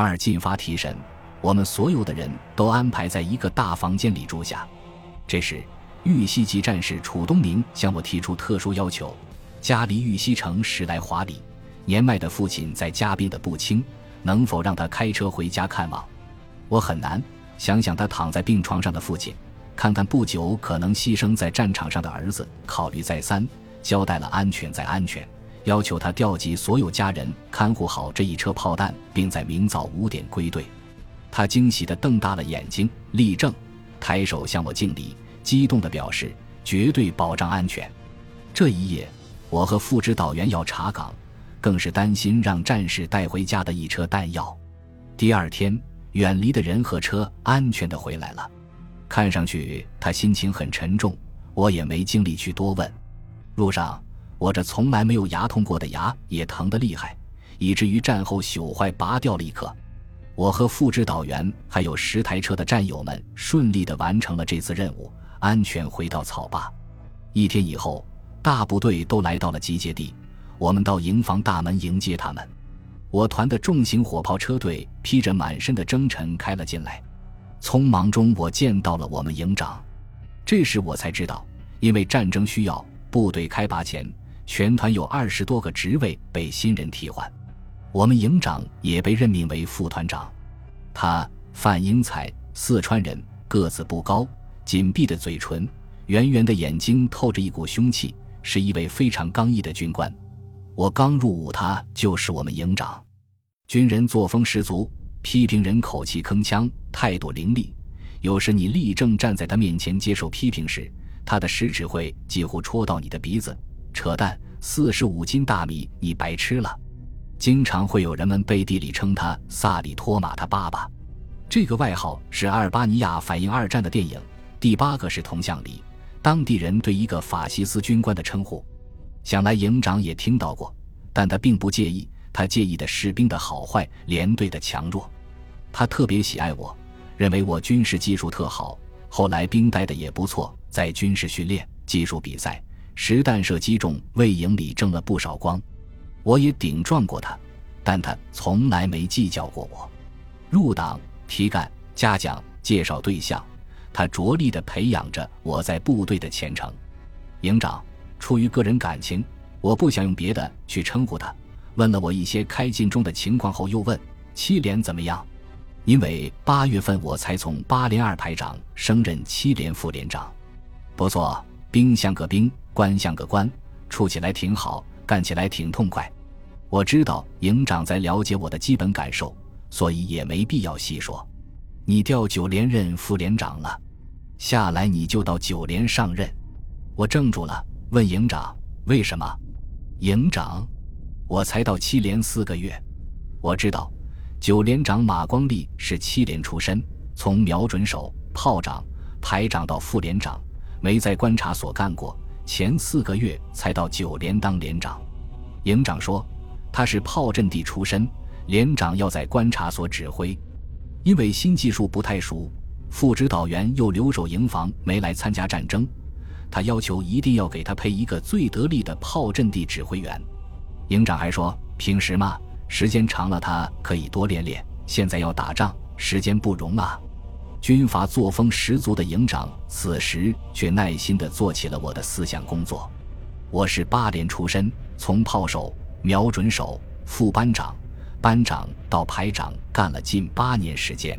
二进发提神，我们所有的人都安排在一个大房间里住下。这时，玉溪籍战士楚东明向我提出特殊要求：家离玉溪城十来华里，年迈的父亲在家病的不轻，能否让他开车回家看望？我很难想想他躺在病床上的父亲，看看不久可能牺牲在战场上的儿子，考虑再三，交代了安全再安全。要求他调集所有家人看护好这一车炮弹，并在明早五点归队。他惊喜地瞪大了眼睛，立正，抬手向我敬礼，激动地表示绝对保障安全。这一夜，我和副指导员要查岗，更是担心让战士带回家的一车弹药。第二天，远离的人和车安全地回来了。看上去他心情很沉重，我也没精力去多问。路上。我这从来没有牙痛过的牙也疼得厉害，以至于战后朽坏，拔掉了一颗。我和副指导员还有十台车的战友们顺利地完成了这次任务，安全回到草坝。一天以后，大部队都来到了集结地，我们到营房大门迎接他们。我团的重型火炮车队披着满身的征尘开了进来，匆忙中我见到了我们营长。这时我才知道，因为战争需要，部队开拔前。全团有二十多个职位被新人替换，我们营长也被任命为副团长。他范英才，四川人，个子不高，紧闭的嘴唇，圆圆的眼睛透着一股凶气，是一位非常刚毅的军官。我刚入伍，他就是我们营长。军人作风十足，批评人口气铿锵，态度凌厉。有时你立正站在他面前接受批评时，他的食指会几乎戳到你的鼻子。扯淡！四十五斤大米，你白吃了。经常会有人们背地里称他萨里托马他爸爸，这个外号是阿尔巴尼亚反映二战的电影。第八个是铜像里，当地人对一个法西斯军官的称呼，想来营长也听到过，但他并不介意。他介意的士兵的好坏，连队的强弱。他特别喜爱我，认为我军事技术特好。后来兵带的也不错，在军事训练、技术比赛。实弹射击中为营里争了不少光，我也顶撞过他，但他从来没计较过我。入党、提干、嘉奖、介绍对象，他着力地培养着我在部队的前程。营长出于个人感情，我不想用别的去称呼他。问了我一些开进中的情况后，又问七连怎么样？因为八月份我才从八连二排长升任七连副连长，不错，兵像个兵。官像个官，处起来挺好，干起来挺痛快。我知道营长在了解我的基本感受，所以也没必要细说。你调九连任副连长了，下来你就到九连上任。我怔住了，问营长为什么？营长，我才到七连四个月。我知道，九连长马光立是七连出身，从瞄准手、炮长、排长到副连长，没在观察所干过。前四个月才到九连当连长，营长说他是炮阵地出身，连长要在观察所指挥。因为新技术不太熟，副指导员又留守营房没来参加战争，他要求一定要给他配一个最得力的炮阵地指挥员。营长还说平时嘛，时间长了他可以多练练，现在要打仗，时间不容啊。军阀作风十足的营长，此时却耐心地做起了我的思想工作。我是八连出身，从炮手、瞄准手、副班长、班长到排长，干了近八年时间。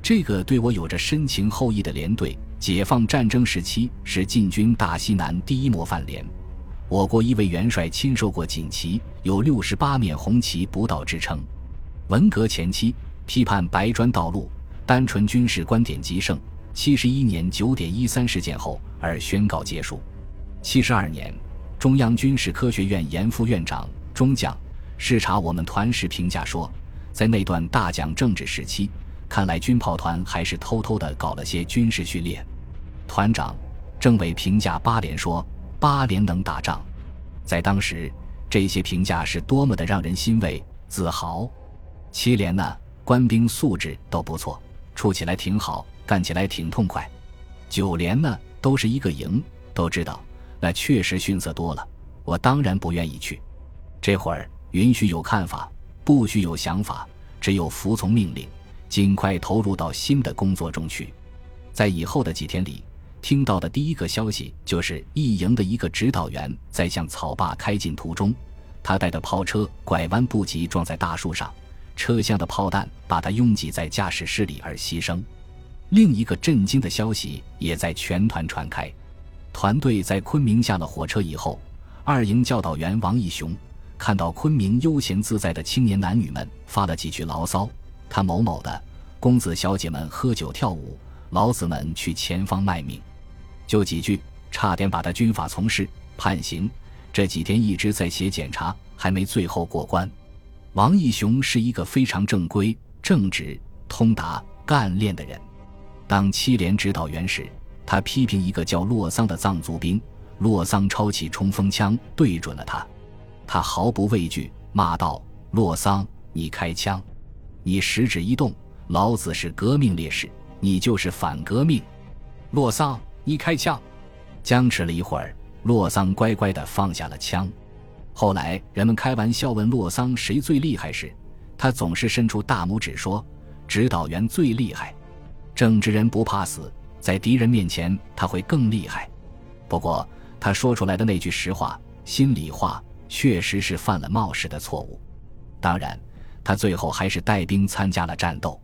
这个对我有着深情厚谊的连队，解放战争时期是进军大西南第一模范连。我国一位元帅亲授过锦旗，有六十八面红旗不倒之称。文革前期批判白砖道路。单纯军事观点极盛。七十一年九点一三事件后而宣告结束。七十二年，中央军事科学院严副院长中将视察我们团时评价说，在那段大讲政治时期，看来军炮团还是偷偷的搞了些军事训练。团长政委评价八连说，八连能打仗。在当时，这些评价是多么的让人欣慰、自豪。七连呢，官兵素质都不错。处起来挺好，干起来挺痛快。九连呢，都是一个营，都知道那确实逊色多了。我当然不愿意去。这会儿允许有看法，不许有想法，只有服从命令，尽快投入到新的工作中去。在以后的几天里，听到的第一个消息就是一营的一个指导员在向草坝开进途中，他带的炮车拐弯不及撞在大树上，车厢的炮弹把他拥挤在驾驶室里而牺牲。另一个震惊的消息也在全团传开。团队在昆明下了火车以后，二营教导员王义雄看到昆明悠闲自在的青年男女们，发了几句牢骚：“他某某的公子小姐们喝酒跳舞，老子们去前方卖命。”就几句，差点把他军法从事，判刑。这几天一直在写检查，还没最后过关。王义雄是一个非常正规、正直、通达、干练的人。当七连指导员时。他批评一个叫洛桑的藏族兵，洛桑抄起冲锋枪对准了他，他毫不畏惧，骂道：“洛桑，你开枪！你食指一动，老子是革命烈士，你就是反革命！洛桑，你开枪！”僵持了一会儿，洛桑乖乖地放下了枪。后来人们开玩笑问洛桑谁最厉害时，他总是伸出大拇指说：“指导员最厉害，正直人不怕死。”在敌人面前，他会更厉害。不过，他说出来的那句实话、心里话，确实是犯了冒失的错误。当然，他最后还是带兵参加了战斗。